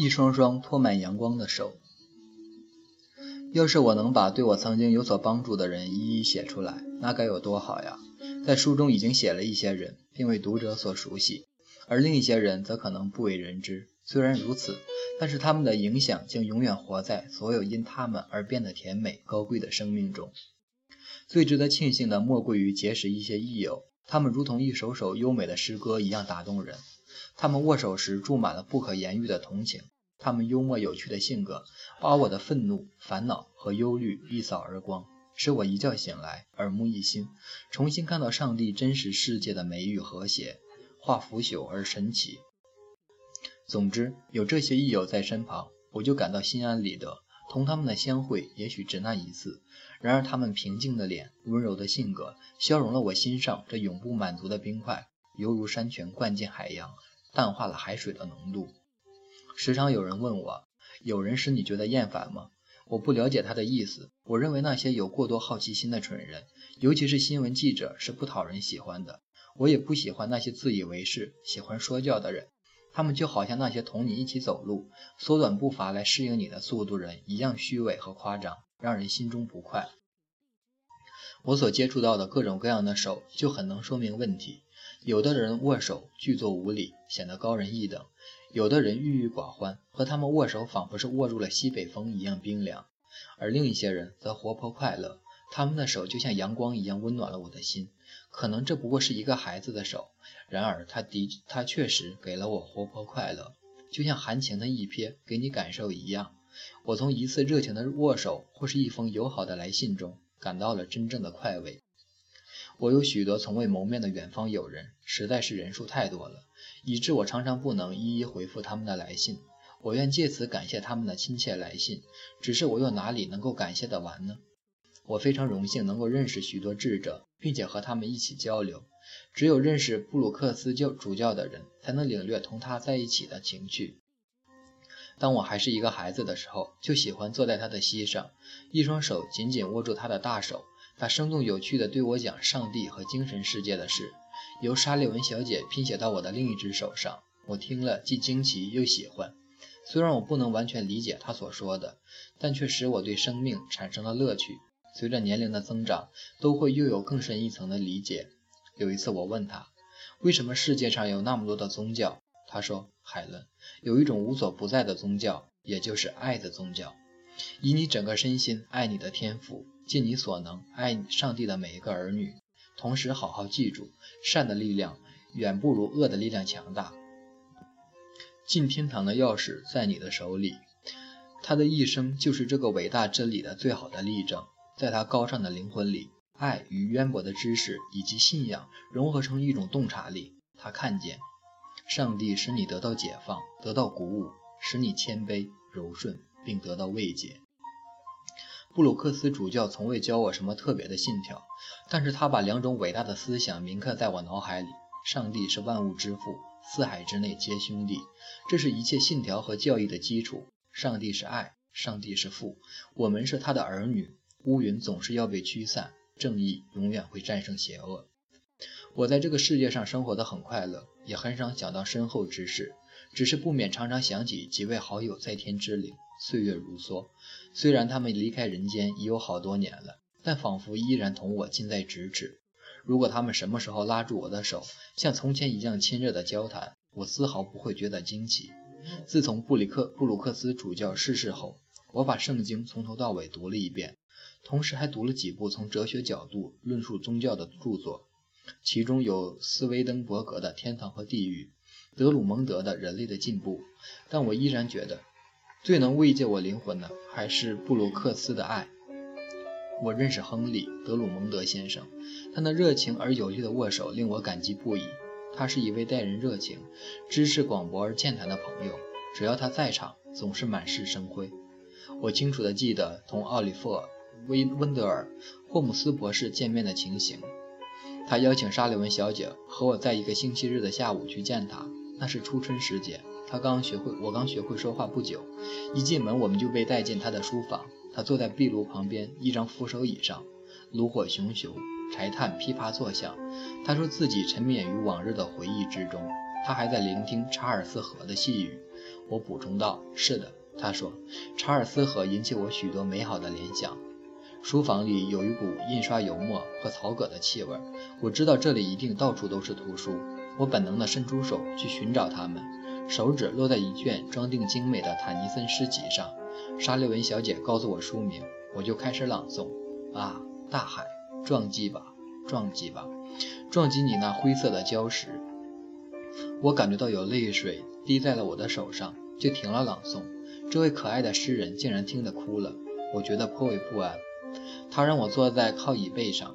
一双双托满阳光的手。要是我能把对我曾经有所帮助的人一一写出来，那该有多好呀！在书中已经写了一些人，并为读者所熟悉，而另一些人则可能不为人知。虽然如此，但是他们的影响将永远活在所有因他们而变得甜美高贵的生命中。最值得庆幸的，莫过于结识一些益友，他们如同一首首优美的诗歌一样打动人。他们握手时注满了不可言喻的同情，他们幽默有趣的性格把我的愤怒、烦恼和忧虑一扫而光，使我一觉醒来耳目一新，重新看到上帝真实世界的美与和谐，化腐朽而神奇。总之，有这些益友在身旁，我就感到心安理得。同他们的相会也许只那一次，然而他们平静的脸、温柔的性格，消融了我心上这永不满足的冰块，犹如山泉灌进海洋。淡化了海水的浓度。时常有人问我：“有人使你觉得厌烦吗？”我不了解他的意思。我认为那些有过多好奇心的蠢人，尤其是新闻记者，是不讨人喜欢的。我也不喜欢那些自以为是、喜欢说教的人。他们就好像那些同你一起走路、缩短步伐来适应你的速度人一样虚伪和夸张，让人心中不快。我所接触到的各种各样的手，就很能说明问题。有的人握手巨作无礼，显得高人一等；有的人郁郁寡欢，和他们握手仿佛是握住了西北风一样冰凉；而另一些人则活泼快乐，他们的手就像阳光一样温暖了我的心。可能这不过是一个孩子的手，然而他的他确实给了我活泼快乐，就像含情的一瞥给你感受一样。我从一次热情的握手或是一封友好的来信中感到了真正的快慰。我有许多从未谋面的远方友人，实在是人数太多了，以致我常常不能一一回复他们的来信。我愿借此感谢他们的亲切来信，只是我又哪里能够感谢得完呢？我非常荣幸能够认识许多智者，并且和他们一起交流。只有认识布鲁克斯教主教的人，才能领略同他在一起的情趣。当我还是一个孩子的时候，就喜欢坐在他的膝上，一双手紧紧握住他的大手。他生动有趣地对我讲上帝和精神世界的事，由沙利文小姐拼写到我的另一只手上。我听了既惊奇又喜欢，虽然我不能完全理解他所说的，但却使我对生命产生了乐趣。随着年龄的增长，都会又有更深一层的理解。有一次，我问他，为什么世界上有那么多的宗教？他说：“海伦，有一种无所不在的宗教，也就是爱的宗教，以你整个身心爱你的天赋。”尽你所能爱你上帝的每一个儿女，同时好好记住，善的力量远不如恶的力量强大。进天堂的钥匙在你的手里。他的一生就是这个伟大真理的最好的例证。在他高尚的灵魂里，爱与渊博的知识以及信仰融合成一种洞察力。他看见，上帝使你得到解放，得到鼓舞，使你谦卑柔顺，并得到慰藉。布鲁克斯主教从未教我什么特别的信条，但是他把两种伟大的思想铭刻在我脑海里：上帝是万物之父，四海之内皆兄弟，这是一切信条和教义的基础；上帝是爱，上帝是父，我们是他的儿女。乌云总是要被驱散，正义永远会战胜邪恶。我在这个世界上生活得很快乐，也很少想到身后之事，只是不免常常想起几位好友在天之灵。岁月如梭，虽然他们离开人间已有好多年了，但仿佛依然同我近在咫尺。如果他们什么时候拉住我的手，像从前一样亲热的交谈，我丝毫不会觉得惊奇。自从布里克布鲁克斯主教逝世后，我把圣经从头到尾读了一遍，同时还读了几部从哲学角度论述宗教的著作，其中有斯威登伯格的《天堂和地狱》，德鲁蒙德的《人类的进步》，但我依然觉得。最能慰藉我灵魂的，还是布鲁克斯的爱。我认识亨利·德鲁蒙德先生，他那热情而有力的握手令我感激不已。他是一位待人热情、知识广博而健谈的朋友，只要他在场，总是满是生辉。我清楚地记得同奥利弗·威温德尔·霍姆斯博士见面的情形。他邀请沙利文小姐和我在一个星期日的下午去见他，那是初春时节。他刚学会，我刚学会说话不久。一进门，我们就被带进他的书房。他坐在壁炉旁边一张扶手椅上，炉火熊熊，柴炭噼啪作响。他说自己沉湎于往日的回忆之中。他还在聆听查尔斯河的细语，我补充道：“是的。”他说：“查尔斯河引起我许多美好的联想。书房里有一股印刷油墨和草葛的气味，我知道这里一定到处都是图书。我本能地伸出手去寻找它们，手指落在一卷装订精美的坦尼森诗集上。沙利文小姐告诉我书名，我就开始朗诵：啊，大海，撞击吧，撞击吧，撞击你那灰色的礁石。我感觉到有泪水滴在了我的手上，就停了朗诵。这位可爱的诗人竟然听得哭了，我觉得颇为不安。他让我坐在靠椅背上，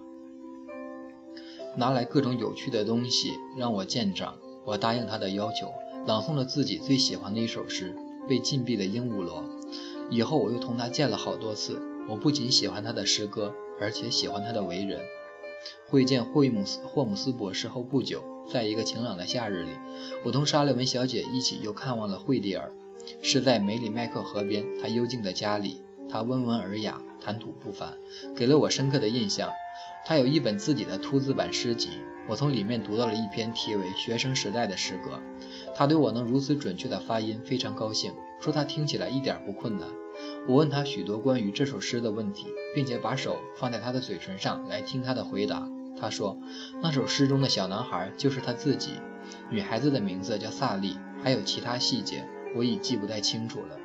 拿来各种有趣的东西让我鉴赏。我答应他的要求，朗诵了自己最喜欢的一首诗《被禁闭的鹦鹉螺》。以后我又同他见了好多次。我不仅喜欢他的诗歌，而且喜欢他的为人。会见霍姆斯霍姆斯博士后不久，在一个晴朗的夏日里，我同沙利文小姐一起又看望了惠蒂尔。是在梅里麦克河边，他幽静的家里。他温文尔雅，谈吐不凡，给了我深刻的印象。他有一本自己的凸字版诗集，我从里面读到了一篇题为《学生时代》的诗歌。他对我能如此准确的发音非常高兴，说他听起来一点不困难。我问他许多关于这首诗的问题，并且把手放在他的嘴唇上来听他的回答。他说，那首诗中的小男孩就是他自己，女孩子的名字叫萨莉，还有其他细节。我已记不太清楚了。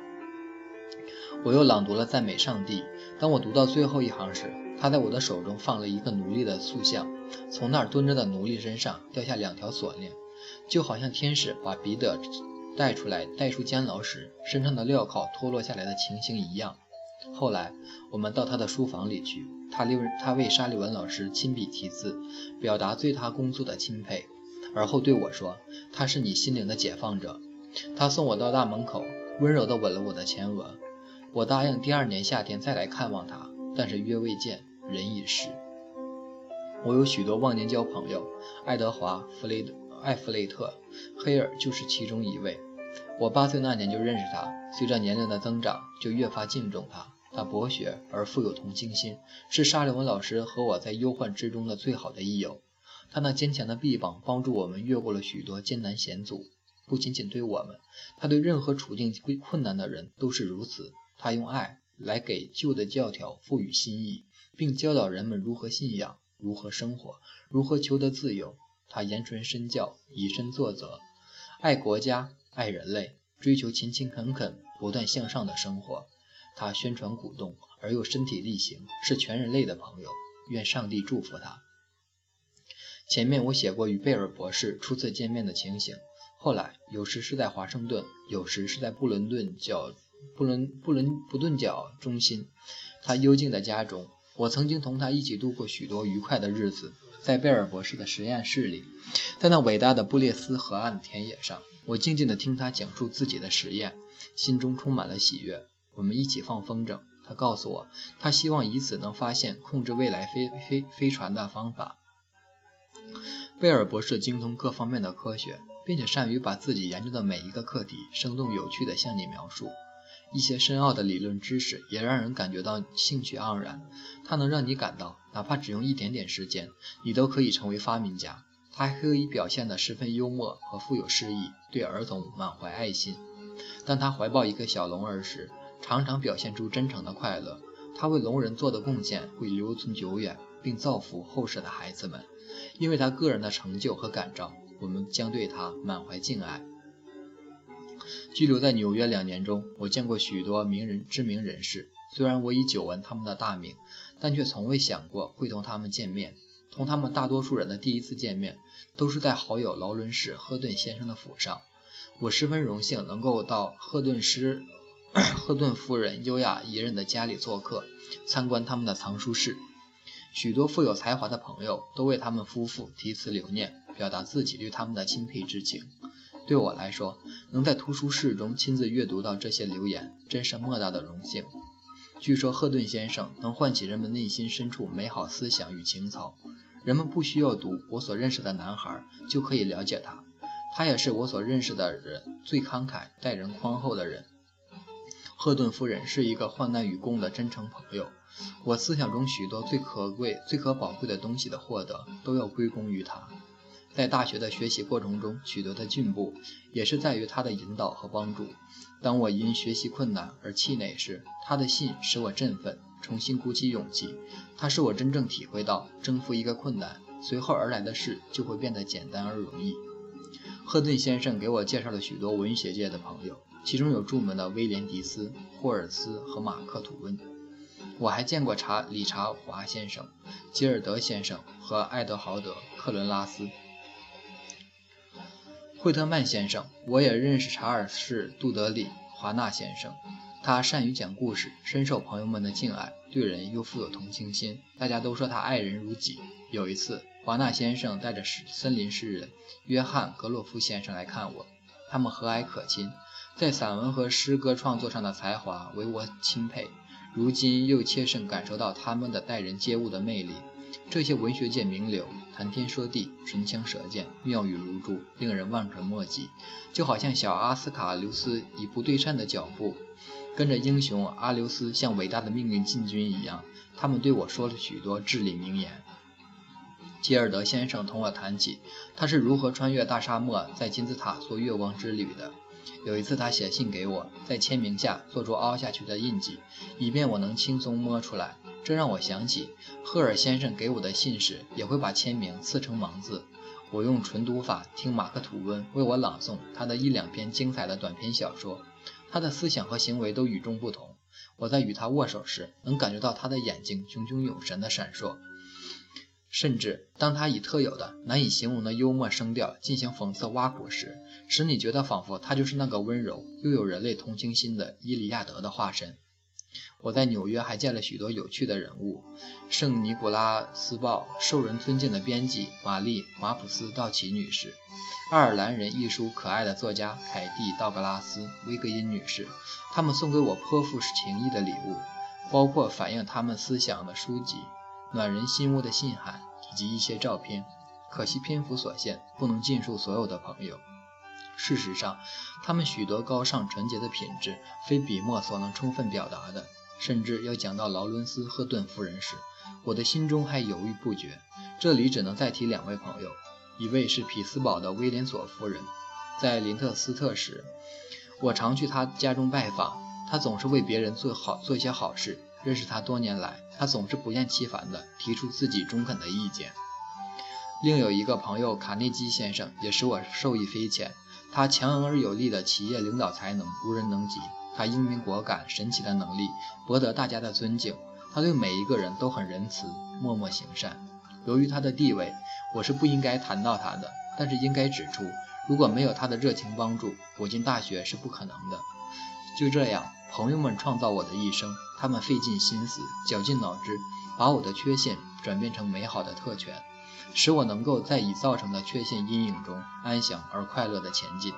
我又朗读了赞美上帝。当我读到最后一行时，他在我的手中放了一个奴隶的塑像，从那儿蹲着的奴隶身上掉下两条锁链，就好像天使把彼得带出来带出监牢时身上的镣铐脱落下来的情形一样。后来我们到他的书房里去，他为他为沙利文老师亲笔题字，表达对他工作的钦佩，而后对我说：“他是你心灵的解放者。”他送我到大门口，温柔地吻了我的前额。我答应第二年夏天再来看望他，但是约未见，人已逝。我有许多忘年交朋友，爱德华·弗雷、艾弗雷特·黑尔就是其中一位。我八岁那年就认识他，随着年龄的增长，就越发敬重他。他博学而富有同情心，是沙利文老师和我在忧患之中的最好的益友。他那坚强的臂膀帮助我们越过了许多艰难险阻。不仅仅对我们，他对任何处境困难的人都是如此。他用爱来给旧的教条赋予新意，并教导人们如何信仰、如何生活、如何求得自由。他言传身教，以身作则，爱国家、爱人类，追求勤勤恳恳、不断向上的生活。他宣传鼓动而又身体力行，是全人类的朋友。愿上帝祝福他。前面我写过与贝尔博士初次见面的情形。后来，有时是在华盛顿，有时是在布伦顿教布伦布伦布顿角中心，他幽静的家中。我曾经同他一起度过许多愉快的日子，在贝尔博士的实验室里，在那伟大的布列斯河岸的田野上，我静静地听他讲述自己的实验，心中充满了喜悦。我们一起放风筝，他告诉我，他希望以此能发现控制未来飞飞飞船的方法。贝尔博士精通各方面的科学。并且善于把自己研究的每一个课题生动有趣地向你描述，一些深奥的理论知识也让人感觉到兴趣盎然。它能让你感到，哪怕只用一点点时间，你都可以成为发明家。他还可以表现得十分幽默和富有诗意，对儿童满怀爱心。当他怀抱一个小龙儿时，常常表现出真诚的快乐。他为龙人做的贡献会留存久远，并造福后世的孩子们，因为他个人的成就和感召。我们将对他满怀敬爱。居留在纽约两年中，我见过许多名人、知名人士。虽然我已久闻他们的大名，但却从未想过会同他们见面。同他们大多数人的第一次见面，都是在好友劳伦士·赫顿先生的府上。我十分荣幸能够到赫顿师、赫顿夫人优雅怡人的家里做客，参观他们的藏书室。许多富有才华的朋友都为他们夫妇题词留念。表达自己对他们的钦佩之情。对我来说，能在图书室中亲自阅读到这些留言，真是莫大的荣幸。据说赫顿先生能唤起人们内心深处美好思想与情操。人们不需要读我所认识的男孩就可以了解他。他也是我所认识的人最慷慨、待人宽厚的人。赫顿夫人是一个患难与共的真诚朋友。我思想中许多最可贵、最可宝贵的东西的获得，都要归功于他。在大学的学习过程中取得的进步，也是在于他的引导和帮助。当我因学习困难而气馁时，他的信使我振奋，重新鼓起勇气。他使我真正体会到，征服一个困难，随后而来的事就会变得简单而容易。赫顿先生给我介绍了许多文学界的朋友，其中有著名的威廉·迪斯、霍尔斯和马克·吐温。我还见过查理查华先生、吉尔德先生和爱德豪德·克伦拉斯。惠特曼先生，我也认识查尔斯·杜德里·华纳先生。他善于讲故事，深受朋友们的敬爱，对人又富有同情心。大家都说他爱人如己。有一次，华纳先生带着诗森林诗人约翰·格洛夫先生来看我，他们和蔼可亲，在散文和诗歌创作上的才华为我钦佩。如今又切身感受到他们的待人接物的魅力。这些文学界名流谈天说地，唇枪舌剑，妙语如珠，令人望尘莫及。就好像小阿斯卡留斯以不对称的脚步，跟着英雄阿留斯向伟大的命运进军一样。他们对我说了许多至理名言。吉尔德先生同我谈起他是如何穿越大沙漠，在金字塔做月光之旅的。有一次，他写信给我，在签名下做出凹下去的印记，以便我能轻松摸出来。这让我想起赫尔先生给我的信时，也会把签名刺成盲字。我用纯读法听马克·吐温为我朗诵他的一两篇精彩的短篇小说，他的思想和行为都与众不同。我在与他握手时，能感觉到他的眼睛炯炯有神的闪烁。甚至当他以特有的难以形容的幽默声调进行讽刺挖苦时，使你觉得仿佛他就是那个温柔又有人类同情心的伊利亚德的化身。我在纽约还见了许多有趣的人物：圣尼古拉斯报受人尊敬的编辑玛丽·马普斯道奇女士，爱尔兰人艺术可爱的作家凯蒂·道格拉斯·威格因女士。他们送给我颇富情谊的礼物，包括反映他们思想的书籍。暖人心窝的信函以及一些照片，可惜篇幅所限，不能尽述所有的朋友。事实上，他们许多高尚纯洁的品质，非笔墨所能充分表达的。甚至要讲到劳伦斯·赫顿夫人时，我的心中还犹豫不决。这里只能再提两位朋友，一位是匹兹堡的威廉索夫人，在林特斯特时，我常去她家中拜访，她总是为别人做好做一些好事。认识他多年来，他总是不厌其烦地提出自己中肯的意见。另有一个朋友卡内基先生也使我受益匪浅。他强而有力的企业领导才能无人能及，他英明果敢、神奇的能力博得大家的尊敬。他对每一个人都很仁慈，默默行善。由于他的地位，我是不应该谈到他的，但是应该指出，如果没有他的热情帮助，我进大学是不可能的。就这样。朋友们创造我的一生，他们费尽心思、绞尽脑汁，把我的缺陷转变成美好的特权，使我能够在已造成的缺陷阴影中安详而快乐的前进。